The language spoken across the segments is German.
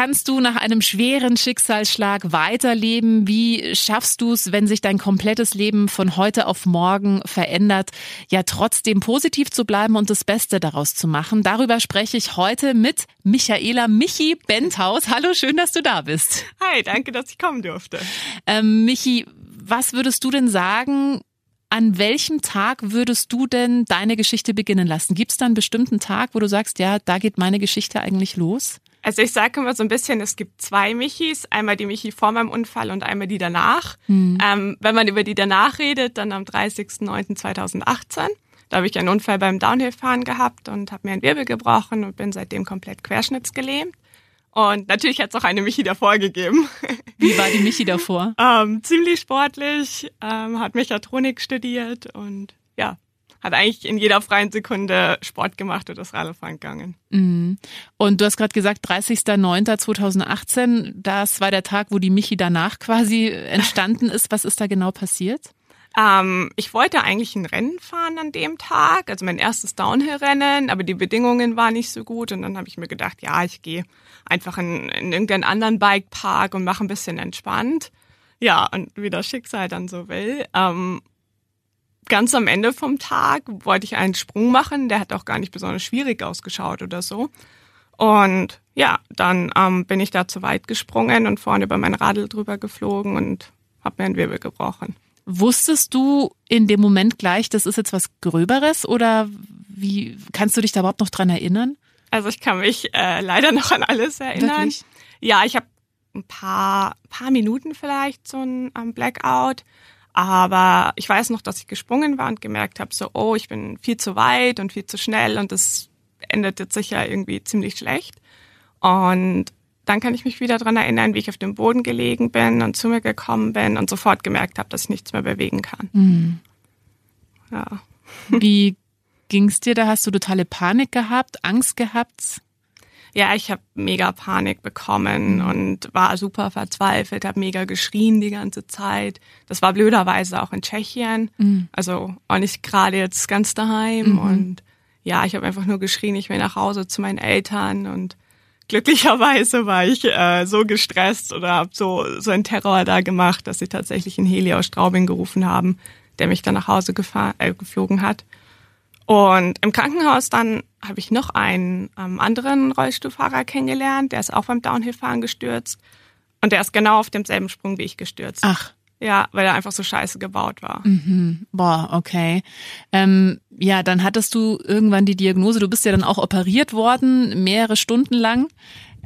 kannst du nach einem schweren Schicksalsschlag weiterleben? Wie schaffst du es, wenn sich dein komplettes Leben von heute auf morgen verändert, ja trotzdem positiv zu bleiben und das Beste daraus zu machen? Darüber spreche ich heute mit Michaela Michi Benthaus. Hallo, schön, dass du da bist. Hi, danke, dass ich kommen durfte. Ähm, Michi, was würdest du denn sagen, an welchem Tag würdest du denn deine Geschichte beginnen lassen? Gibt es da einen bestimmten Tag, wo du sagst, ja, da geht meine Geschichte eigentlich los? Also ich sage immer so ein bisschen, es gibt zwei Michis, einmal die Michi vor meinem Unfall und einmal die danach. Mhm. Ähm, wenn man über die danach redet, dann am 30.09.2018. Da habe ich einen Unfall beim Downhillfahren gehabt und habe mir einen Wirbel gebrochen und bin seitdem komplett querschnittsgelähmt. Und natürlich hat es auch eine Michi davor gegeben. Wie war die Michi davor? ähm, ziemlich sportlich, ähm, hat Mechatronik studiert und ja, hat eigentlich in jeder freien Sekunde Sport gemacht und das Radfahren gegangen. Mhm. Und du hast gerade gesagt, 30.09.2018, das war der Tag, wo die Michi danach quasi entstanden ist. Was ist da genau passiert? Ähm, ich wollte eigentlich ein Rennen fahren an dem Tag, also mein erstes Downhill-Rennen, aber die Bedingungen waren nicht so gut und dann habe ich mir gedacht, ja, ich gehe einfach in, in irgendeinen anderen Bikepark und mache ein bisschen entspannt. Ja, und wie das Schicksal dann so will. Ähm, ganz am Ende vom Tag wollte ich einen Sprung machen, der hat auch gar nicht besonders schwierig ausgeschaut oder so. Und ja, dann ähm, bin ich da zu weit gesprungen und vorne über mein Radl drüber geflogen und habe mir einen Wirbel gebrochen. Wusstest du in dem Moment gleich, das ist jetzt was Gröberes oder wie kannst du dich da überhaupt noch dran erinnern? Also ich kann mich äh, leider noch an alles erinnern. Wirklich? Ja, ich habe ein paar, paar Minuten vielleicht so ein um, Blackout. Aber ich weiß noch, dass ich gesprungen war und gemerkt habe, so, oh, ich bin viel zu weit und viel zu schnell und das endet jetzt sicher irgendwie ziemlich schlecht. Und dann kann ich mich wieder dran erinnern, wie ich auf dem Boden gelegen bin und zu mir gekommen bin und sofort gemerkt habe, dass ich nichts mehr bewegen kann. Mhm. Ja. Wie ging's dir da? Hast du totale Panik gehabt, Angst gehabt? Ja, ich habe mega Panik bekommen mhm. und war super verzweifelt, habe mega geschrien die ganze Zeit. Das war blöderweise auch in Tschechien, mhm. also auch nicht gerade jetzt ganz daheim. Mhm. Und ja, ich habe einfach nur geschrien, ich will nach Hause zu meinen Eltern und glücklicherweise war ich äh, so gestresst oder habe so so einen Terror da gemacht, dass sie tatsächlich einen Heli aus Straubing gerufen haben, der mich dann nach Hause gefahren, äh, geflogen hat. Und im Krankenhaus dann habe ich noch einen ähm, anderen Rollstuhlfahrer kennengelernt, der ist auch beim Downhillfahren gestürzt. Und der ist genau auf demselben Sprung wie ich gestürzt. Ach. Ja, weil er einfach so scheiße gebaut war. Mhm. Boah, okay. Ähm, ja, dann hattest du irgendwann die Diagnose, du bist ja dann auch operiert worden, mehrere Stunden lang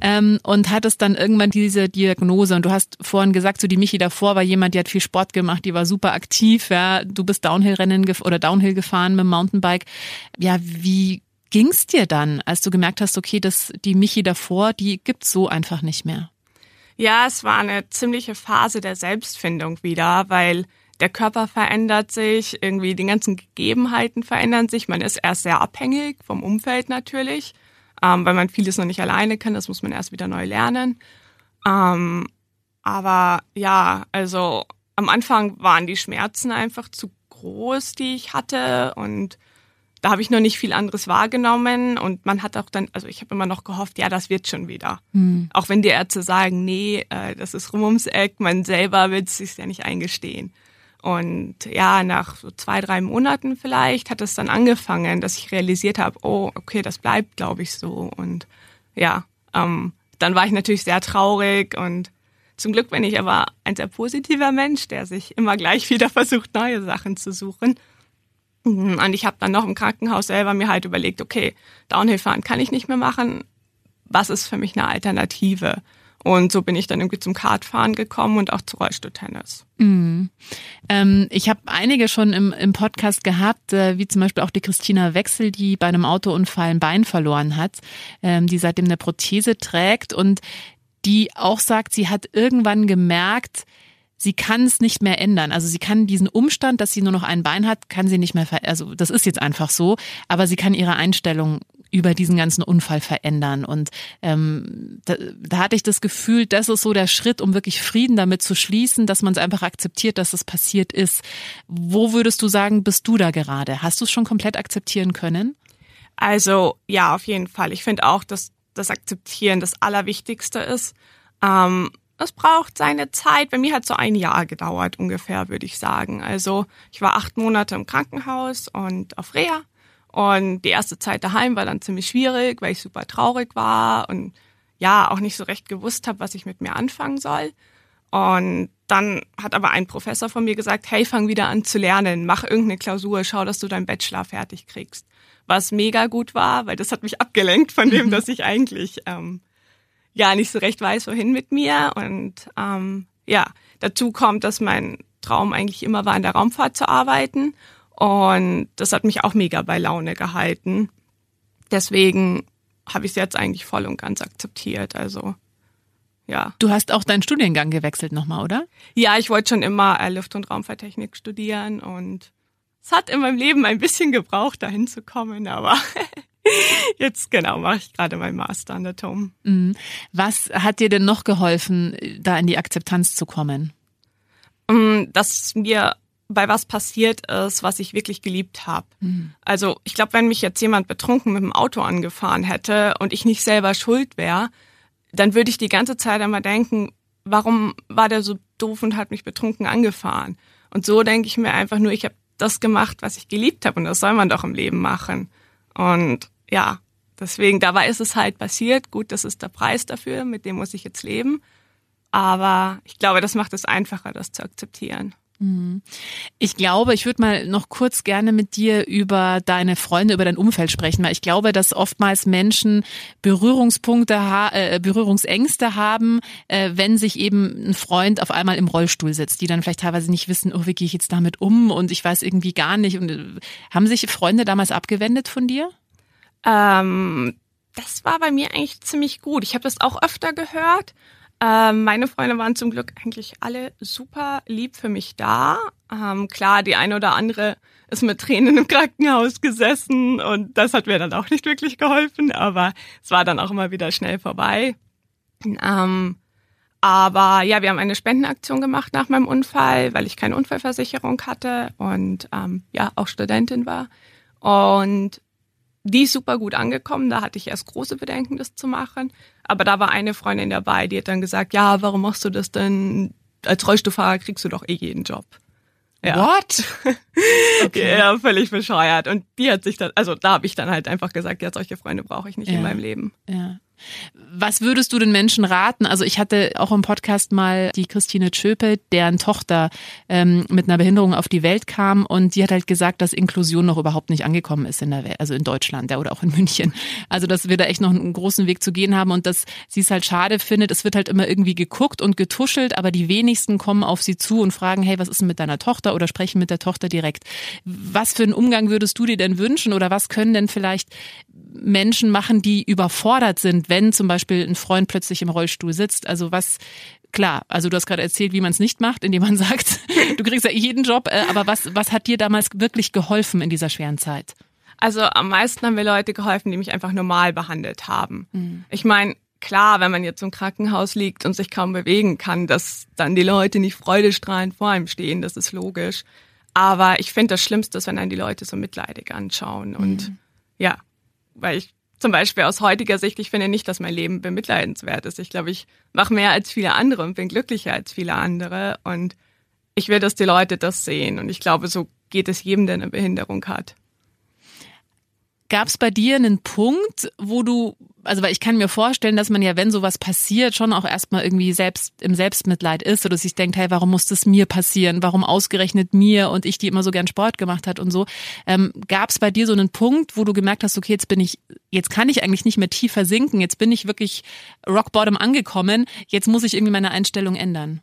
ähm, und hattest dann irgendwann diese Diagnose. Und du hast vorhin gesagt, so die Michi davor war jemand, die hat viel Sport gemacht, die war super aktiv. Ja, du bist Downhill-Rennen oder Downhill gefahren mit dem Mountainbike. Ja, wie ging's dir dann, als du gemerkt hast, okay, dass die Michi davor, die gibt's so einfach nicht mehr? Ja, es war eine ziemliche Phase der Selbstfindung wieder, weil der Körper verändert sich, irgendwie die ganzen Gegebenheiten verändern sich. Man ist erst sehr abhängig vom Umfeld natürlich ähm, weil man vieles noch nicht alleine kann. Das muss man erst wieder neu lernen. Ähm, aber ja, also am Anfang waren die Schmerzen einfach zu groß, die ich hatte und da habe ich noch nicht viel anderes wahrgenommen und man hat auch dann, also ich habe immer noch gehofft, ja, das wird schon wieder. Mhm. Auch wenn die Ärzte sagen, nee, äh, das ist rum ums Eck, man selber will es sich ja nicht eingestehen. Und ja, nach so zwei, drei Monaten vielleicht hat es dann angefangen, dass ich realisiert habe, oh, okay, das bleibt, glaube ich, so. Und ja, ähm, dann war ich natürlich sehr traurig und zum Glück bin ich aber ein sehr positiver Mensch, der sich immer gleich wieder versucht, neue Sachen zu suchen. Und ich habe dann noch im Krankenhaus selber mir halt überlegt, okay, Downhill fahren kann ich nicht mehr machen. Was ist für mich eine Alternative? Und so bin ich dann irgendwie zum Kartfahren gekommen und auch zu Rollstuhltennis. Mhm. Ähm, ich habe einige schon im, im Podcast gehabt, äh, wie zum Beispiel auch die Christina Wechsel, die bei einem Autounfall ein Bein verloren hat, ähm, die seitdem eine Prothese trägt und die auch sagt, sie hat irgendwann gemerkt, sie kann es nicht mehr ändern. Also sie kann diesen Umstand, dass sie nur noch ein Bein hat, kann sie nicht mehr, ver also das ist jetzt einfach so, aber sie kann ihre Einstellung über diesen ganzen Unfall verändern. Und ähm, da, da hatte ich das Gefühl, das ist so der Schritt, um wirklich Frieden damit zu schließen, dass man es einfach akzeptiert, dass es passiert ist. Wo würdest du sagen, bist du da gerade? Hast du es schon komplett akzeptieren können? Also ja, auf jeden Fall. Ich finde auch, dass das Akzeptieren das Allerwichtigste ist. Ähm, es braucht seine Zeit. Bei mir hat so ein Jahr gedauert ungefähr, würde ich sagen. Also ich war acht Monate im Krankenhaus und auf Reha. Und die erste Zeit daheim war dann ziemlich schwierig, weil ich super traurig war und ja, auch nicht so recht gewusst habe, was ich mit mir anfangen soll. Und dann hat aber ein Professor von mir gesagt, hey, fang wieder an zu lernen, mach irgendeine Klausur, schau, dass du deinen Bachelor fertig kriegst. Was mega gut war, weil das hat mich abgelenkt von dem, dass ich eigentlich ähm, ja nicht so recht weiß, wohin mit mir. Und ähm, ja, dazu kommt, dass mein Traum eigentlich immer war, in der Raumfahrt zu arbeiten. Und das hat mich auch mega bei Laune gehalten. Deswegen habe ich es jetzt eigentlich voll und ganz akzeptiert. Also ja. Du hast auch deinen Studiengang gewechselt nochmal, oder? Ja, ich wollte schon immer äh, Luft- und Raumfahrttechnik studieren und es hat in meinem Leben ein bisschen gebraucht, dahin zu kommen, aber Jetzt genau mache ich gerade mein Master an der TOM. Mhm. Was hat dir denn noch geholfen, da in die Akzeptanz zu kommen? Mm, dass mir bei was passiert ist, was ich wirklich geliebt habe. Mhm. Also ich glaube, wenn mich jetzt jemand betrunken mit dem Auto angefahren hätte und ich nicht selber schuld wäre, dann würde ich die ganze Zeit einmal denken, warum war der so doof und hat mich betrunken angefahren? Und so denke ich mir einfach nur, ich habe das gemacht, was ich geliebt habe und das soll man doch im Leben machen. Und ja, deswegen, dabei ist es halt passiert. Gut, das ist der Preis dafür, mit dem muss ich jetzt leben. Aber ich glaube, das macht es einfacher, das zu akzeptieren. Mhm. Ich glaube, ich würde mal noch kurz gerne mit dir über deine Freunde, über dein Umfeld sprechen, weil ich glaube, dass oftmals Menschen Berührungspunkte, äh, Berührungsängste haben, äh, wenn sich eben ein Freund auf einmal im Rollstuhl sitzt, die dann vielleicht teilweise nicht wissen, oh, wie gehe ich jetzt damit um und ich weiß irgendwie gar nicht. Und äh, haben sich Freunde damals abgewendet von dir? Ähm, das war bei mir eigentlich ziemlich gut. Ich habe das auch öfter gehört. Ähm, meine Freunde waren zum Glück eigentlich alle super lieb für mich da. Ähm, klar, die eine oder andere ist mit Tränen im Krankenhaus gesessen und das hat mir dann auch nicht wirklich geholfen, aber es war dann auch immer wieder schnell vorbei. Ähm, aber ja, wir haben eine Spendenaktion gemacht nach meinem Unfall, weil ich keine Unfallversicherung hatte und ähm, ja auch Studentin war. Und die ist super gut angekommen. Da hatte ich erst große Bedenken, das zu machen. Aber da war eine Freundin dabei, die hat dann gesagt, ja, warum machst du das denn? Als Rollstuhlfahrer kriegst du doch eh jeden Job. Ja. What? Okay. Ja, völlig bescheuert. Und die hat sich dann, also da habe ich dann halt einfach gesagt, ja, solche Freunde brauche ich nicht ja. in meinem Leben. Ja. Was würdest du den Menschen raten? Also ich hatte auch im Podcast mal die Christine Tschöpe, deren Tochter ähm, mit einer Behinderung auf die Welt kam und die hat halt gesagt, dass Inklusion noch überhaupt nicht angekommen ist in der Welt, also in Deutschland ja, oder auch in München. Also dass wir da echt noch einen großen Weg zu gehen haben und dass sie es halt schade findet. Es wird halt immer irgendwie geguckt und getuschelt, aber die wenigsten kommen auf sie zu und fragen, hey, was ist denn mit deiner Tochter oder sprechen mit der Tochter direkt. Was für einen Umgang würdest du dir denn wünschen oder was können denn vielleicht Menschen machen, die überfordert sind, wenn zum Beispiel ein Freund plötzlich im Rollstuhl sitzt? Also was, klar, also du hast gerade erzählt, wie man es nicht macht, indem man sagt, du kriegst ja jeden Job, äh, aber was, was hat dir damals wirklich geholfen in dieser schweren Zeit? Also am meisten haben mir Leute geholfen, die mich einfach normal behandelt haben. Mhm. Ich meine, klar, wenn man jetzt im Krankenhaus liegt und sich kaum bewegen kann, dass dann die Leute nicht freudestrahlend vor einem stehen, das ist logisch. Aber ich finde das Schlimmste ist, wenn dann die Leute so mitleidig anschauen und mhm. ja, weil ich zum Beispiel aus heutiger Sicht, ich finde nicht, dass mein Leben bemitleidenswert ist. Ich glaube, ich mache mehr als viele andere und bin glücklicher als viele andere. Und ich will, dass die Leute das sehen. Und ich glaube, so geht es jedem, der eine Behinderung hat. Gab es bei dir einen Punkt, wo du, also weil ich kann mir vorstellen, dass man ja, wenn sowas passiert, schon auch erstmal irgendwie selbst im Selbstmitleid ist oder sich denkt, hey, warum muss das mir passieren? Warum ausgerechnet mir und ich, die immer so gern Sport gemacht hat und so. Ähm, Gab es bei dir so einen Punkt, wo du gemerkt hast, okay, jetzt bin ich, jetzt kann ich eigentlich nicht mehr tiefer sinken, jetzt bin ich wirklich rock bottom angekommen, jetzt muss ich irgendwie meine Einstellung ändern?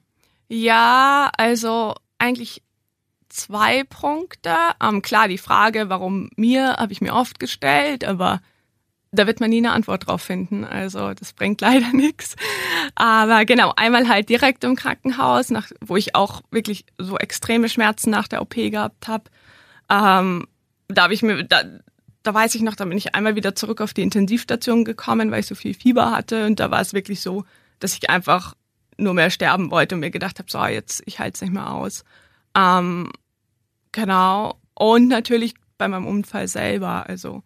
Ja, also eigentlich zwei Punkte. Ähm, klar, die Frage, warum mir, habe ich mir oft gestellt, aber da wird man nie eine Antwort drauf finden. Also das bringt leider nichts. Aber genau, einmal halt direkt im Krankenhaus, nach, wo ich auch wirklich so extreme Schmerzen nach der OP gehabt habe. Ähm, da habe ich mir, da, da weiß ich noch, da bin ich einmal wieder zurück auf die Intensivstation gekommen, weil ich so viel Fieber hatte. Und da war es wirklich so, dass ich einfach nur mehr sterben wollte und mir gedacht habe, so jetzt, ich halte es nicht mehr aus. Ähm, Genau. Und natürlich bei meinem Unfall selber. Also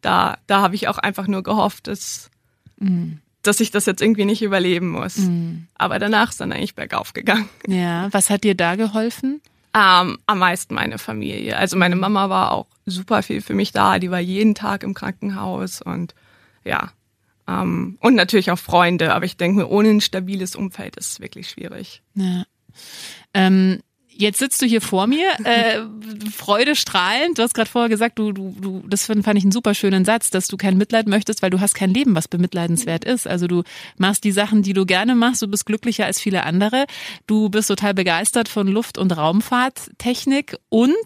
da, da habe ich auch einfach nur gehofft, dass, mhm. dass ich das jetzt irgendwie nicht überleben muss. Mhm. Aber danach ist dann eigentlich bergauf gegangen. Ja, was hat dir da geholfen? Ähm, am meisten meine Familie. Also meine. Mama war auch super viel für mich da. Die war jeden Tag im Krankenhaus und ja. Ähm, und natürlich auch Freunde. Aber ich denke mir, ohne ein stabiles Umfeld ist es wirklich schwierig. Ja. Ähm, Jetzt sitzt du hier vor mir, äh, Freude strahlend. Du hast gerade vorher gesagt, du, du, du, das fand ich einen super schönen Satz, dass du kein Mitleid möchtest, weil du hast kein Leben, was bemitleidenswert ist. Also du machst die Sachen, die du gerne machst. Du bist glücklicher als viele andere. Du bist total begeistert von Luft- und Raumfahrttechnik und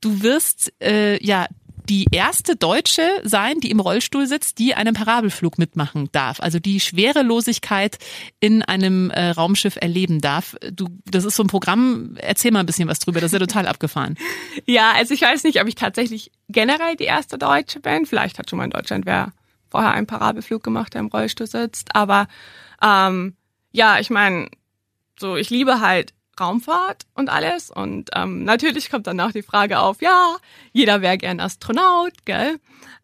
du wirst äh, ja die erste Deutsche sein, die im Rollstuhl sitzt, die einen Parabelflug mitmachen darf. Also die Schwerelosigkeit in einem äh, Raumschiff erleben darf. Du, das ist so ein Programm. Erzähl mal ein bisschen was drüber. Das ist ja total abgefahren. Ja, also ich weiß nicht, ob ich tatsächlich generell die erste Deutsche bin. Vielleicht hat schon mal in Deutschland wer vorher einen Parabelflug gemacht, der im Rollstuhl sitzt. Aber ähm, ja, ich meine, so ich liebe halt Raumfahrt und alles. Und ähm, natürlich kommt dann auch die Frage auf, ja, jeder wäre gern Astronaut, gell?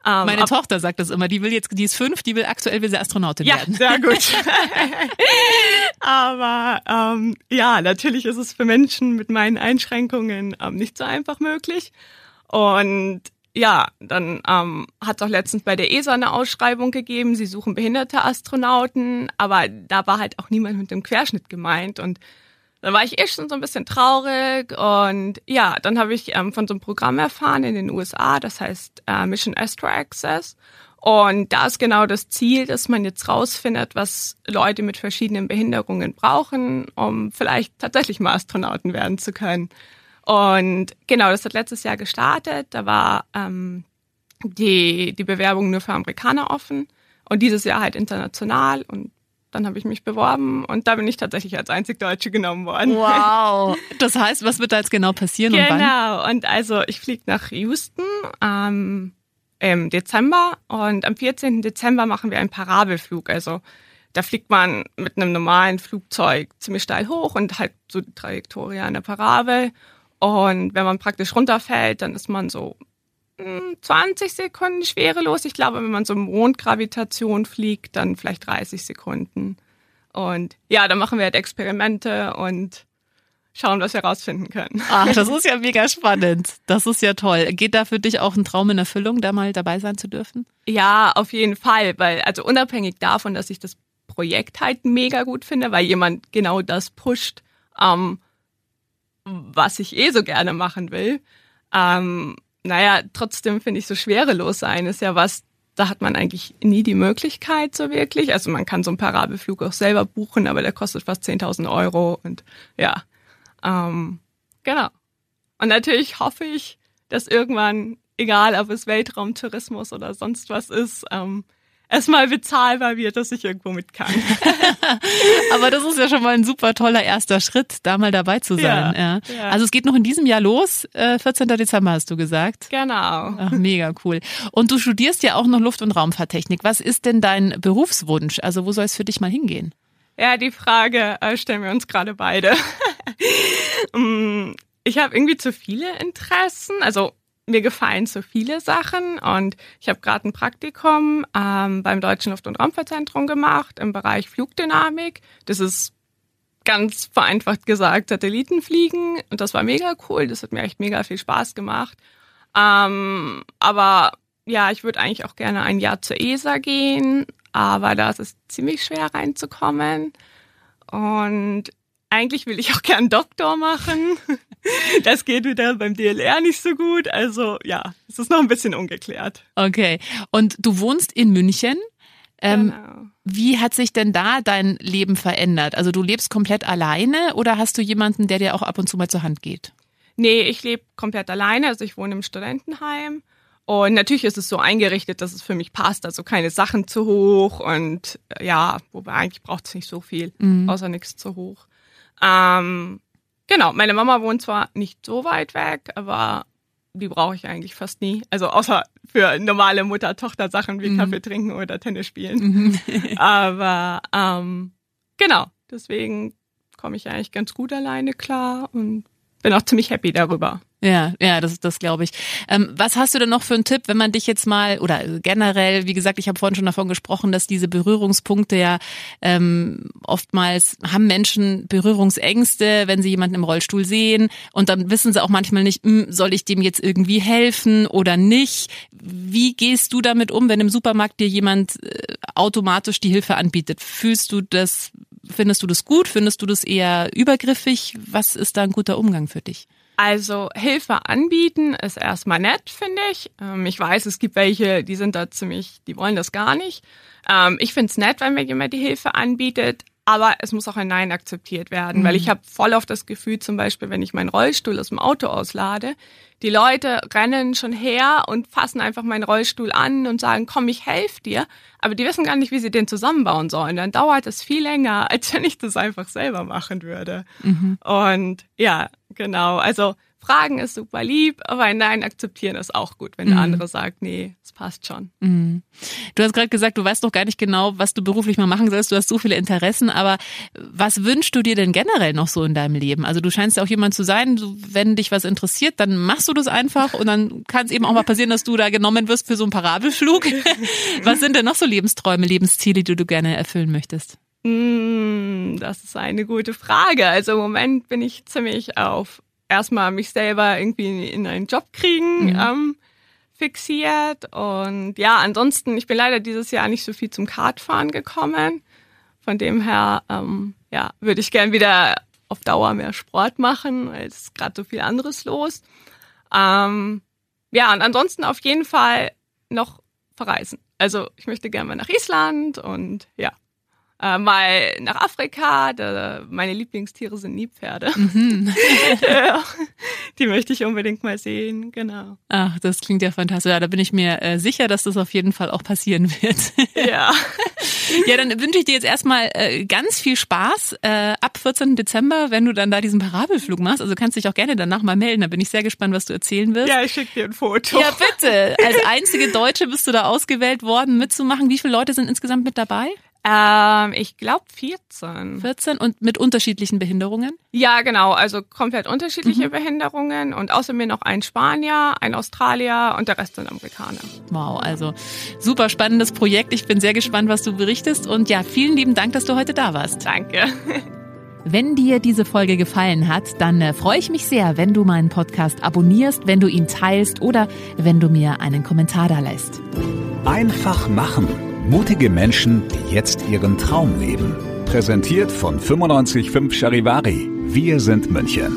Ähm, Meine Tochter sagt das immer, die will jetzt, die ist fünf, die will aktuell will sie Astronautin ja, werden. Sehr gut. Aber ähm, ja, natürlich ist es für Menschen mit meinen Einschränkungen ähm, nicht so einfach möglich. Und ja, dann ähm, hat es auch letztens bei der ESA eine Ausschreibung gegeben, sie suchen behinderte Astronauten, aber da war halt auch niemand mit dem Querschnitt gemeint und dann war ich eh schon so ein bisschen traurig und ja, dann habe ich ähm, von so einem Programm erfahren in den USA, das heißt äh, Mission Astro Access. Und da ist genau das Ziel, dass man jetzt rausfindet, was Leute mit verschiedenen Behinderungen brauchen, um vielleicht tatsächlich mal Astronauten werden zu können. Und genau, das hat letztes Jahr gestartet. Da war ähm, die, die Bewerbung nur für Amerikaner offen und dieses Jahr halt international. Und dann habe ich mich beworben und da bin ich tatsächlich als einzig Deutsche genommen worden. Wow. Das heißt, was wird da jetzt genau passieren genau. und wann? Genau. Und also ich fliege nach Houston ähm, im Dezember und am 14. Dezember machen wir einen Parabelflug. Also da fliegt man mit einem normalen Flugzeug ziemlich steil hoch und halt so die Trajektorie einer Parabel. Und wenn man praktisch runterfällt, dann ist man so 20 Sekunden schwerelos. Ich glaube, wenn man so Mondgravitation fliegt, dann vielleicht 30 Sekunden. Und ja, dann machen wir halt Experimente und schauen, was wir rausfinden können. Ach, das ist ja mega spannend. Das ist ja toll. Geht da für dich auch ein Traum in Erfüllung, da mal dabei sein zu dürfen? Ja, auf jeden Fall, weil also unabhängig davon, dass ich das Projekt halt mega gut finde, weil jemand genau das pusht, ähm, was ich eh so gerne machen will. Ähm, naja, trotzdem finde ich so schwerelos sein ist ja was, da hat man eigentlich nie die Möglichkeit so wirklich. Also man kann so einen Parabelflug auch selber buchen, aber der kostet fast 10.000 Euro und ja, ähm, genau. Und natürlich hoffe ich, dass irgendwann, egal ob es Weltraumtourismus oder sonst was ist, ähm, erstmal bezahlbar wird, dass ich irgendwo mit kann. Aber das ist ja schon mal ein super toller erster Schritt, da mal dabei zu sein. Ja, ja. Also es geht noch in diesem Jahr los, äh, 14. Dezember hast du gesagt. Genau. Ach, mega cool. Und du studierst ja auch noch Luft- und Raumfahrttechnik. Was ist denn dein Berufswunsch? Also wo soll es für dich mal hingehen? Ja, die Frage äh, stellen wir uns gerade beide. Mm, ich habe irgendwie zu viele Interessen. Also mir gefallen so viele Sachen und ich habe gerade ein Praktikum ähm, beim Deutschen Luft- und Raumfahrtzentrum gemacht im Bereich Flugdynamik. Das ist ganz vereinfacht gesagt Satelliten fliegen und das war mega cool. Das hat mir echt mega viel Spaß gemacht. Ähm, aber ja, ich würde eigentlich auch gerne ein Jahr zur ESA gehen, aber da ist es ziemlich schwer reinzukommen. Und eigentlich will ich auch gern Doktor machen. Das geht wieder beim DLR nicht so gut. Also ja, es ist noch ein bisschen ungeklärt. Okay. Und du wohnst in München. Ähm, genau. Wie hat sich denn da dein Leben verändert? Also du lebst komplett alleine oder hast du jemanden, der dir auch ab und zu mal zur Hand geht? Nee, ich lebe komplett alleine. Also ich wohne im Studentenheim. Und natürlich ist es so eingerichtet, dass es für mich passt. Also keine Sachen zu hoch und ja, wobei eigentlich braucht es nicht so viel, mhm. außer nichts zu hoch. Ähm, genau, meine Mama wohnt zwar nicht so weit weg, aber die brauche ich eigentlich fast nie. Also außer für normale Mutter-Tochter-Sachen wie mhm. Kaffee trinken oder Tennis spielen. Mhm. aber ähm, genau, deswegen komme ich eigentlich ganz gut alleine klar und bin auch ziemlich happy darüber. Ja, ja, das, das glaube ich. Ähm, was hast du denn noch für einen Tipp, wenn man dich jetzt mal oder generell, wie gesagt, ich habe vorhin schon davon gesprochen, dass diese Berührungspunkte ja ähm, oftmals haben Menschen Berührungsängste, wenn sie jemanden im Rollstuhl sehen und dann wissen sie auch manchmal nicht, hm, soll ich dem jetzt irgendwie helfen oder nicht. Wie gehst du damit um, wenn im Supermarkt dir jemand äh, automatisch die Hilfe anbietet? Fühlst du das, findest du das gut? Findest du das eher übergriffig? Was ist da ein guter Umgang für dich? Also Hilfe anbieten ist erstmal nett, finde ich. Ähm, ich weiß, es gibt welche, die sind da ziemlich, die wollen das gar nicht. Ähm, ich finde es nett, wenn mir jemand die Hilfe anbietet, aber es muss auch ein Nein akzeptiert werden, mhm. weil ich habe voll auf das Gefühl, zum Beispiel, wenn ich meinen Rollstuhl aus dem Auto auslade, die Leute rennen schon her und fassen einfach meinen Rollstuhl an und sagen, komm, ich helfe dir. Aber die wissen gar nicht, wie sie den zusammenbauen sollen. Dann dauert es viel länger, als wenn ich das einfach selber machen würde. Mhm. Und ja, genau. Also Fragen ist super lieb, aber ein Nein akzeptieren ist auch gut, wenn der mhm. andere sagt, nee, es passt schon. Mhm. Du hast gerade gesagt, du weißt doch gar nicht genau, was du beruflich mal machen sollst. Du hast so viele Interessen, aber was wünschst du dir denn generell noch so in deinem Leben? Also du scheinst ja auch jemand zu sein, wenn dich was interessiert, dann machst du das einfach und dann kann es eben auch mal passieren, dass du da genommen wirst für so einen Parabelflug. was sind denn noch so Lebensträume, Lebensziele, die du gerne erfüllen möchtest? Mm, das ist eine gute Frage. Also im Moment bin ich ziemlich auf erstmal mich selber irgendwie in einen Job kriegen mhm. ähm, fixiert. Und ja, ansonsten, ich bin leider dieses Jahr nicht so viel zum Kartfahren gekommen. Von dem her, ähm, ja, würde ich gern wieder auf Dauer mehr Sport machen, weil es ist gerade so viel anderes los. Ähm, ja, und ansonsten auf jeden Fall noch verreisen. Also ich möchte gerne mal nach Island und ja, äh, mal nach Afrika. Da, meine Lieblingstiere sind Nilpferde. Mhm. die möchte ich unbedingt mal sehen, genau. Ach, das klingt ja fantastisch. Ja, da bin ich mir äh, sicher, dass das auf jeden Fall auch passieren wird. ja. ja, dann wünsche ich dir jetzt erstmal äh, ganz viel Spaß äh, ab 14. Dezember, wenn du dann da diesen Parabelflug machst. Also kannst dich auch gerne danach mal melden. Da bin ich sehr gespannt, was du erzählen wirst. Ja, ich schicke dir ein Foto. Ja, bitte. Als einzige Deutsche bist du da ausgewählt worden, mitzumachen. Wie viele Leute sind insgesamt mit dabei? Ähm, ich glaube 14. 14 und mit unterschiedlichen Behinderungen? Ja, genau. Also komplett unterschiedliche mhm. Behinderungen und außer mir noch ein Spanier, ein Australier und der Rest sind Amerikaner. Wow, also super spannendes Projekt. Ich bin sehr gespannt, was du berichtest. Und ja, vielen lieben Dank, dass du heute da warst. Danke. Wenn dir diese Folge gefallen hat, dann äh, freue ich mich sehr, wenn du meinen Podcast abonnierst, wenn du ihn teilst oder wenn du mir einen Kommentar da lässt. Einfach machen Mutige Menschen, die jetzt ihren Traum leben. Präsentiert von 955 Charivari. Wir sind München.